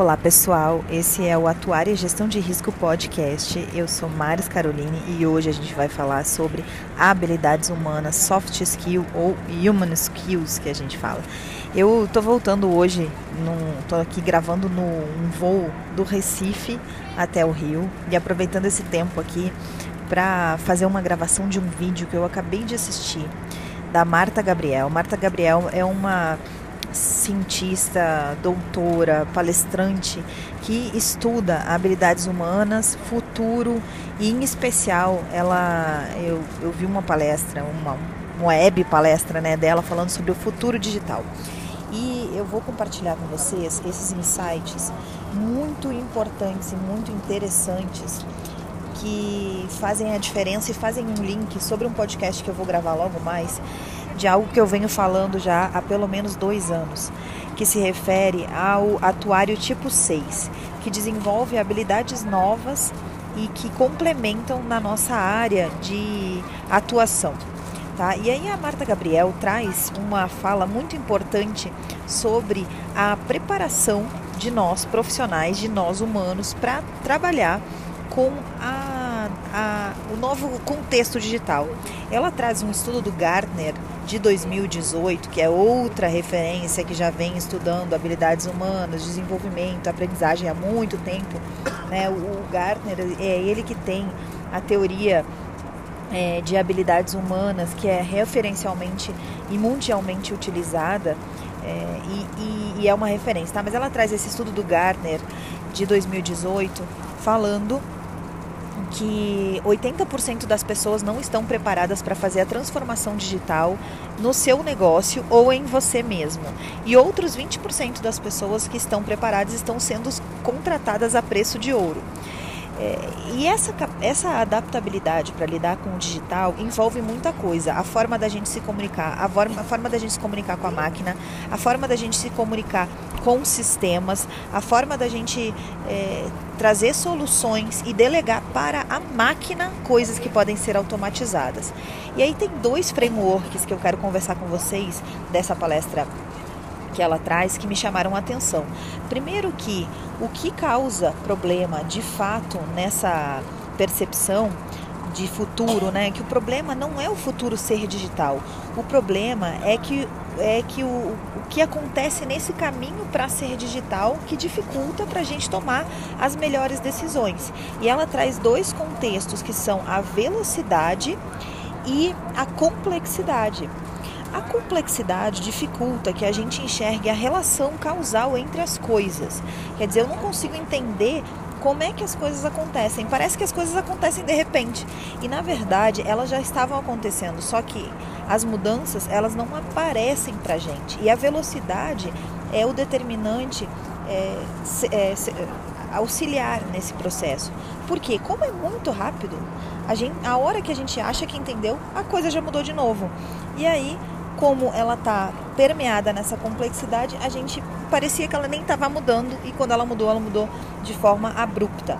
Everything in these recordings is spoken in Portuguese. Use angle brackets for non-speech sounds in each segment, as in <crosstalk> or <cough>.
Olá pessoal, esse é o Atuária e Gestão de Risco Podcast. Eu sou Maris Caroline e hoje a gente vai falar sobre habilidades humanas, soft skill ou human skills que a gente fala. Eu tô voltando hoje, num, tô aqui gravando no voo do Recife até o Rio e aproveitando esse tempo aqui para fazer uma gravação de um vídeo que eu acabei de assistir da Marta Gabriel. Marta Gabriel é uma cientista, doutora, palestrante que estuda habilidades humanas, futuro e em especial ela eu, eu vi uma palestra, uma, uma web palestra né, dela falando sobre o futuro digital. E eu vou compartilhar com vocês esses insights muito importantes e muito interessantes que fazem a diferença e fazem um link sobre um podcast que eu vou gravar logo mais de algo que eu venho falando já há pelo menos dois anos, que se refere ao atuário tipo 6, que desenvolve habilidades novas e que complementam na nossa área de atuação. Tá? E aí a Marta Gabriel traz uma fala muito importante sobre a preparação de nós profissionais, de nós humanos, para trabalhar com a, a, o novo contexto digital. Ela traz um estudo do Gartner de 2018, que é outra referência que já vem estudando habilidades humanas, desenvolvimento, aprendizagem há muito tempo. Né? O Gartner é ele que tem a teoria é, de habilidades humanas, que é referencialmente e mundialmente utilizada. É, e, e, e é uma referência, tá? Mas ela traz esse estudo do Gartner de 2018 falando que 80% das pessoas não estão preparadas para fazer a transformação digital no seu negócio ou em você mesmo. E outros 20% das pessoas que estão preparadas estão sendo contratadas a preço de ouro. É, e essa, essa adaptabilidade para lidar com o digital envolve muita coisa. A forma da gente se comunicar, a forma, a forma da gente se comunicar com a máquina, a forma da gente se comunicar com sistemas, a forma da gente é, trazer soluções e delegar para a máquina coisas que podem ser automatizadas. E aí tem dois frameworks que eu quero conversar com vocês dessa palestra que ela traz que me chamaram a atenção. Primeiro que o que causa problema de fato nessa percepção de futuro, né? Que o problema não é o futuro ser digital. O problema é que é que o, o que acontece nesse caminho para ser digital que dificulta para a gente tomar as melhores decisões. E ela traz dois contextos que são a velocidade e a complexidade. A complexidade dificulta que a gente enxergue a relação causal entre as coisas. Quer dizer, eu não consigo entender como é que as coisas acontecem. Parece que as coisas acontecem de repente. E na verdade, elas já estavam acontecendo, só que as mudanças, elas não aparecem pra gente. E a velocidade é o determinante é, é, auxiliar nesse processo. Porque como é muito rápido, a, gente, a hora que a gente acha que entendeu, a coisa já mudou de novo. E aí como ela está permeada nessa complexidade, a gente parecia que ela nem estava mudando e quando ela mudou, ela mudou de forma abrupta.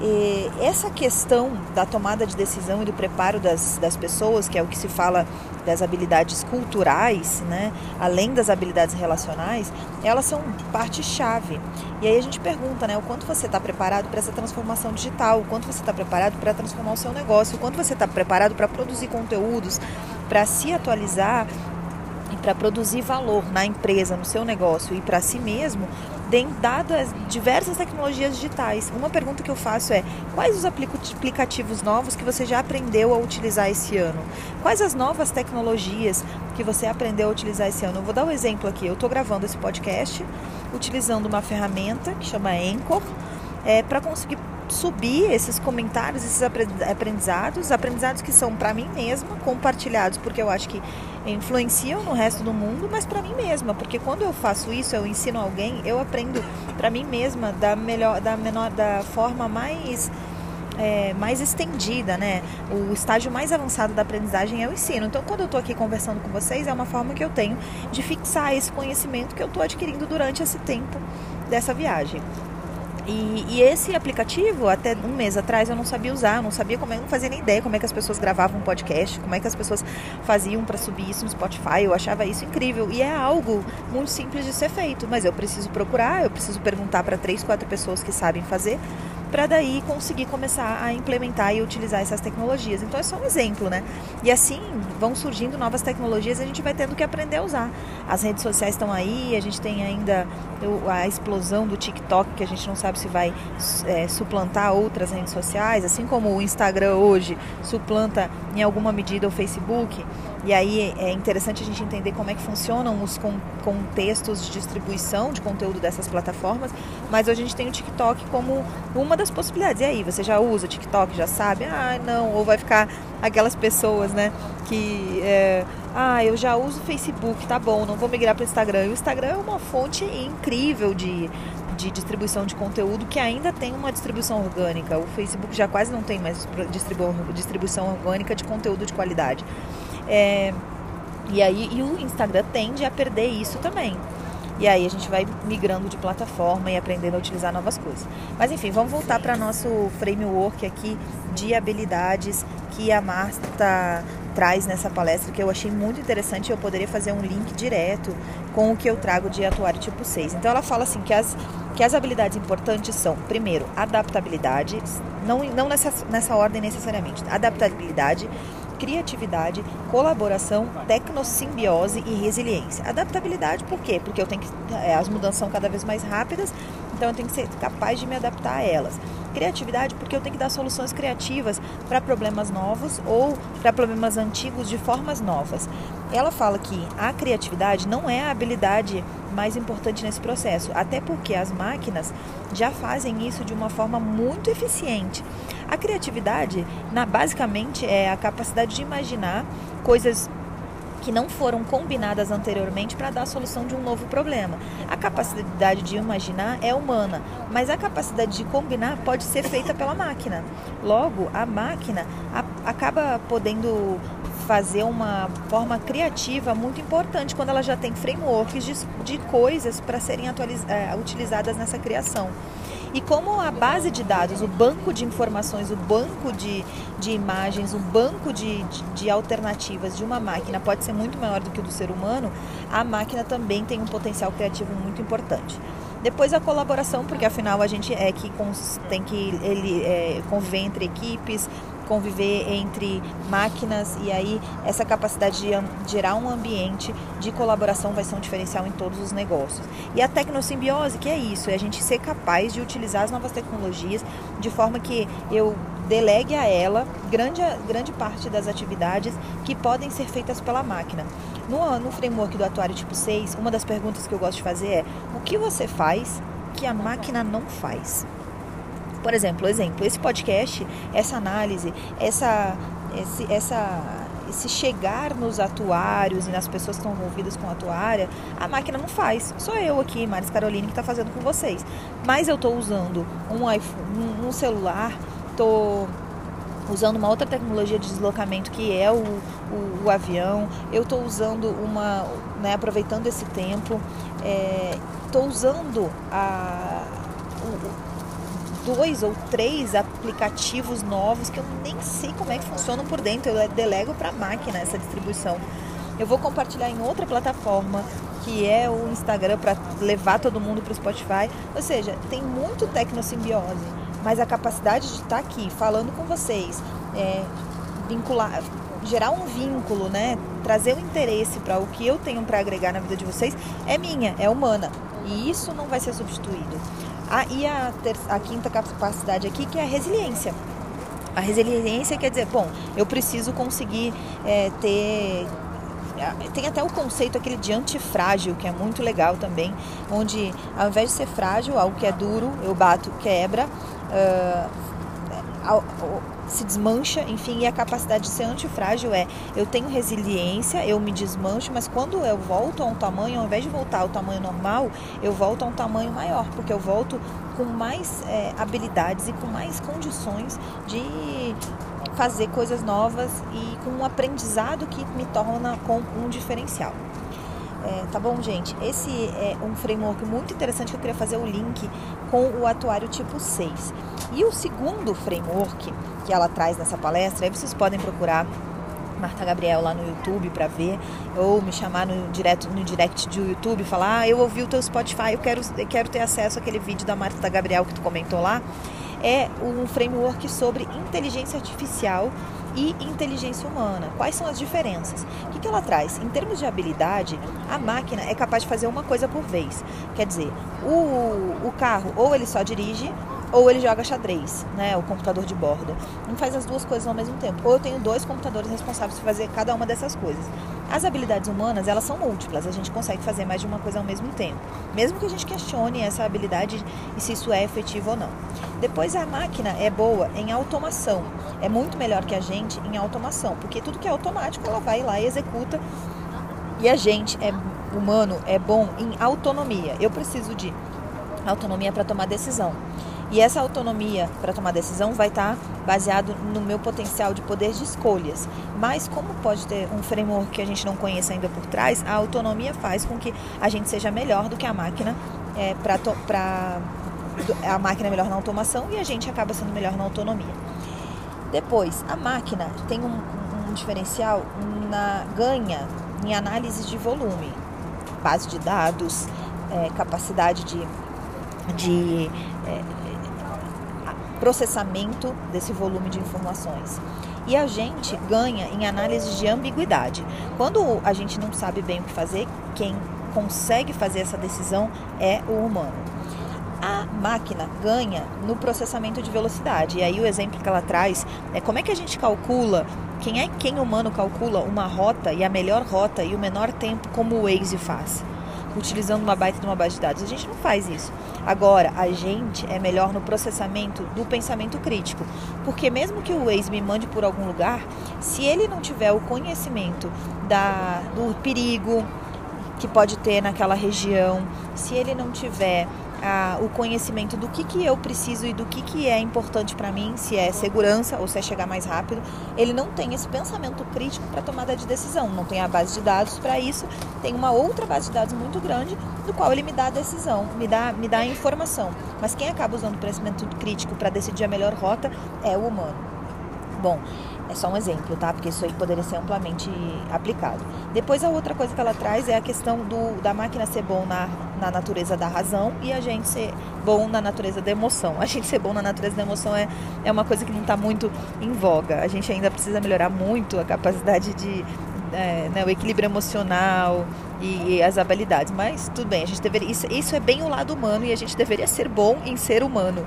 E essa questão da tomada de decisão e do preparo das, das pessoas, que é o que se fala das habilidades culturais, né, além das habilidades relacionais, elas são parte-chave. E aí a gente pergunta, né, o quanto você está preparado para essa transformação digital, o quanto você está preparado para transformar o seu negócio, o quanto você está preparado para produzir conteúdos, para se atualizar e para produzir valor na empresa, no seu negócio e para si mesmo, dadas diversas tecnologias digitais. Uma pergunta que eu faço é: quais os aplicativos novos que você já aprendeu a utilizar esse ano? Quais as novas tecnologias que você aprendeu a utilizar esse ano? Eu vou dar um exemplo aqui. Eu estou gravando esse podcast utilizando uma ferramenta que chama Anchor é, para conseguir subir esses comentários, esses aprendizados, aprendizados que são para mim mesma, compartilhados, porque eu acho que influenciam no resto do mundo, mas para mim mesma, porque quando eu faço isso, eu ensino alguém, eu aprendo para mim mesma da melhor, da menor, da forma mais é, mais estendida, né? O estágio mais avançado da aprendizagem é o ensino. Então, quando eu estou aqui conversando com vocês, é uma forma que eu tenho de fixar esse conhecimento que eu estou adquirindo durante esse tempo dessa viagem. E, e, esse aplicativo, até um mês atrás, eu não sabia usar, não sabia como, eu não fazia nem ideia como é que as pessoas gravavam um podcast, como é que as pessoas faziam para subir isso no Spotify. Eu achava isso incrível e é algo muito simples de ser feito, mas eu preciso procurar, eu preciso perguntar para três, quatro pessoas que sabem fazer para daí conseguir começar a implementar e utilizar essas tecnologias. Então é só um exemplo, né? E assim vão surgindo novas tecnologias e a gente vai tendo que aprender a usar. As redes sociais estão aí, a gente tem ainda a explosão do TikTok, que a gente não sabe se vai é, suplantar outras redes sociais, assim como o Instagram hoje suplanta em alguma medida o Facebook. E aí é interessante a gente entender como é que funcionam os contextos de distribuição de conteúdo dessas plataformas, mas hoje a gente tem o TikTok como uma das possibilidades. E aí, você já usa o TikTok, já sabe? Ah, não, ou vai ficar aquelas pessoas, né, que é, ah, eu já uso o Facebook, tá bom, não vou migrar para o Instagram. E o Instagram é uma fonte incrível de, de distribuição de conteúdo que ainda tem uma distribuição orgânica. O Facebook já quase não tem mais distribuição orgânica de conteúdo de qualidade. É, e aí e o Instagram tende a perder isso também. E aí a gente vai migrando de plataforma e aprendendo a utilizar novas coisas. Mas enfim, vamos voltar para nosso framework aqui de habilidades que a Marta traz nessa palestra, que eu achei muito interessante. Eu poderia fazer um link direto com o que eu trago de atuário tipo 6. Então ela fala assim que as, que as habilidades importantes são, primeiro, adaptabilidade, não, não nessa, nessa ordem necessariamente, adaptabilidade, criatividade, colaboração, tecnossimbiose e resiliência. Adaptabilidade, por quê? Porque eu tenho que, as mudanças são cada vez mais rápidas, então eu tenho que ser capaz de me adaptar a elas. Criatividade, porque eu tenho que dar soluções criativas para problemas novos ou para problemas antigos de formas novas. Ela fala que a criatividade não é a habilidade mais importante nesse processo, até porque as máquinas já fazem isso de uma forma muito eficiente. A criatividade, na, basicamente, é a capacidade de imaginar coisas que não foram combinadas anteriormente para dar a solução de um novo problema. A capacidade de imaginar é humana, mas a capacidade de combinar pode ser feita pela máquina. Logo, a máquina acaba podendo fazer uma forma criativa muito importante quando ela já tem frameworks de, de coisas para serem é, utilizadas nessa criação. E como a base de dados, o banco de informações, o banco de, de imagens, o banco de, de, de, alternativas de uma máquina pode ser muito maior do que o do ser humano, a máquina também tem um potencial criativo muito importante. Depois a colaboração, porque afinal a gente é que tem que ele é, conviver entre equipes, conviver entre máquinas e aí essa capacidade de gerar um ambiente de colaboração vai ser um diferencial em todos os negócios. E a tecnossimbiose, que é isso, é a gente ser capaz de utilizar as novas tecnologias de forma que eu delegue a ela grande, grande parte das atividades que podem ser feitas pela máquina. No, no framework do atuário tipo 6, uma das perguntas que eu gosto de fazer é o que você faz que a máquina não faz? Por exemplo, exemplo, esse podcast, essa análise, essa, esse, essa, esse chegar nos atuários e nas pessoas que estão envolvidas com a atuária, a máquina não faz. Sou eu aqui, Maris Caroline, que está fazendo com vocês. Mas eu estou usando um, iPhone, um celular, estou usando uma outra tecnologia de deslocamento que é o, o, o avião. Eu estou usando uma, né, aproveitando esse tempo, estou é, usando a, o, dois ou três aplicativos novos que eu nem sei como é que funcionam por dentro. Eu delego para a máquina essa distribuição. Eu vou compartilhar em outra plataforma, que é o Instagram, para levar todo mundo para o Spotify. Ou seja, tem muito tecnossimbiose, mas a capacidade de estar tá aqui falando com vocês, é, vincular, gerar um vínculo, né? Trazer o um interesse para o que eu tenho para agregar na vida de vocês é minha, é humana. E isso não vai ser substituído. Ah, e a, a quinta capacidade aqui, que é a resiliência. A resiliência quer dizer, bom, eu preciso conseguir é, ter tem até o conceito aquele de antifrágil, que é muito legal também, onde ao invés de ser frágil, algo que é duro, eu bato, quebra, uh, se desmancha, enfim, e a capacidade de ser antifrágil é eu tenho resiliência, eu me desmancho, mas quando eu volto a um tamanho, ao invés de voltar ao tamanho normal, eu volto a um tamanho maior, porque eu volto com mais é, habilidades e com mais condições de fazer coisas novas e com um aprendizado que me torna com um diferencial. É, tá bom, gente? Esse é um framework muito interessante que eu queria fazer o link com o atuário tipo 6. E o segundo framework que ela traz nessa palestra, aí vocês podem procurar Marta Gabriel lá no YouTube para ver, ou me chamar no, direto, no direct do YouTube e falar: ah, eu ouvi o teu Spotify, eu quero, eu quero ter acesso àquele vídeo da Marta Gabriel que tu comentou lá. É um framework sobre inteligência artificial e inteligência humana. Quais são as diferenças? O que, ela traz? Em termos de habilidade, a máquina é capaz de fazer uma coisa por vez. Quer dizer, o, o carro ou ele só dirige ou ele joga xadrez, né, o computador de bordo. Não faz as duas coisas ao mesmo tempo. Ou eu tenho dois computadores responsáveis por fazer cada uma dessas coisas. As habilidades humanas, elas são múltiplas, a gente consegue fazer mais de uma coisa ao mesmo tempo. Mesmo que a gente questione essa habilidade e se isso é efetivo ou não. Depois a máquina é boa em automação. É muito melhor que a gente em automação, porque tudo que é automático ela vai lá e executa. E a gente é humano é bom em autonomia. Eu preciso de autonomia para tomar decisão. E essa autonomia para tomar decisão vai estar tá baseado no meu potencial de poder de escolhas. Mas como pode ter um framework que a gente não conhece ainda por trás, a autonomia faz com que a gente seja melhor do que a máquina é, para a máquina é melhor na automação e a gente acaba sendo melhor na autonomia. Depois, a máquina tem um, um diferencial na ganha em análise de volume, base de dados, é, capacidade de, de é, processamento desse volume de informações. E a gente ganha em análise de ambiguidade. Quando a gente não sabe bem o que fazer, quem consegue fazer essa decisão é o humano. A máquina ganha no processamento de velocidade. E aí o exemplo que ela traz é como é que a gente calcula quem é quem humano calcula uma rota e a melhor rota e o menor tempo como o Waze faz utilizando uma baita de uma base de dados. A gente não faz isso. Agora, a gente é melhor no processamento do pensamento crítico, porque mesmo que o Waze me mande por algum lugar, se ele não tiver o conhecimento da, do perigo que pode ter naquela região, se ele não tiver a, o conhecimento do que, que eu preciso e do que, que é importante para mim, se é segurança ou se é chegar mais rápido, ele não tem esse pensamento crítico para tomada de decisão, não tem a base de dados para isso, tem uma outra base de dados muito grande do qual ele me dá a decisão, me dá, me dá a informação. Mas quem acaba usando o pensamento crítico para decidir a melhor rota é o humano. Bom, é só um exemplo, tá? Porque isso aí poderia ser amplamente aplicado. Depois a outra coisa que ela traz é a questão do, da máquina ser bom na, na natureza da razão e a gente ser bom na natureza da emoção. <laughs> A gente ser bom na natureza da emoção é, é uma coisa que não está muito em voga. A gente ainda precisa melhorar muito a capacidade de. É, né, o equilíbrio emocional e, e, as habilidades. Mas tudo bem, a gente deveria. Isso, isso é bem o lado humano e a gente deveria ser bom em ser humano.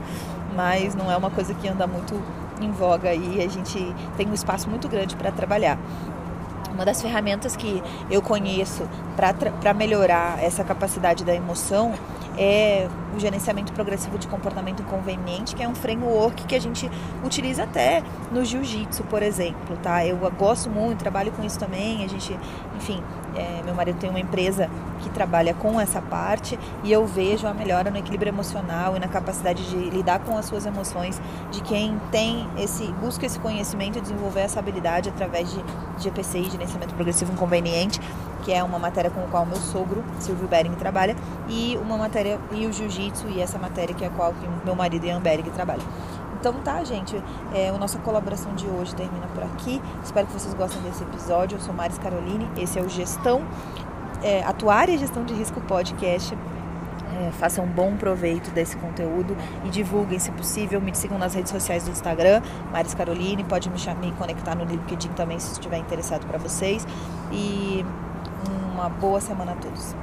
Mas não é uma coisa que anda muito em voga e a gente tem um espaço muito grande para trabalhar. Uma das ferramentas que eu conheço para melhorar essa capacidade da emoção é o gerenciamento progressivo de comportamento inconveniente, que é um framework que a gente utiliza até no jiu-jitsu, por exemplo, tá? Eu gosto muito, trabalho com isso também, a gente, enfim, é, meu marido tem uma empresa que trabalha com essa parte e eu vejo a melhora no equilíbrio emocional e na capacidade de lidar com as suas emoções de quem tem esse, busca esse conhecimento e desenvolver essa habilidade através de GPCI, gerenciamento progressivo inconveniente, que é uma matéria com a qual meu sogro, Silvio Bering, trabalha, e uma matéria, e o jiu-jitsu, e essa matéria que é a qual meu marido Ian Bering trabalha. Então tá, gente, é, a nossa colaboração de hoje termina por aqui. Espero que vocês gostem desse episódio. Eu sou Maris Caroline, esse é o Gestão, é, Atuária e Gestão de Risco Podcast. É, façam um bom proveito desse conteúdo e divulguem, se possível. Me sigam nas redes sociais do Instagram, Maris Caroline. Pode me, me conectar no LinkedIn também se estiver interessado para vocês. E uma boa semana a todos.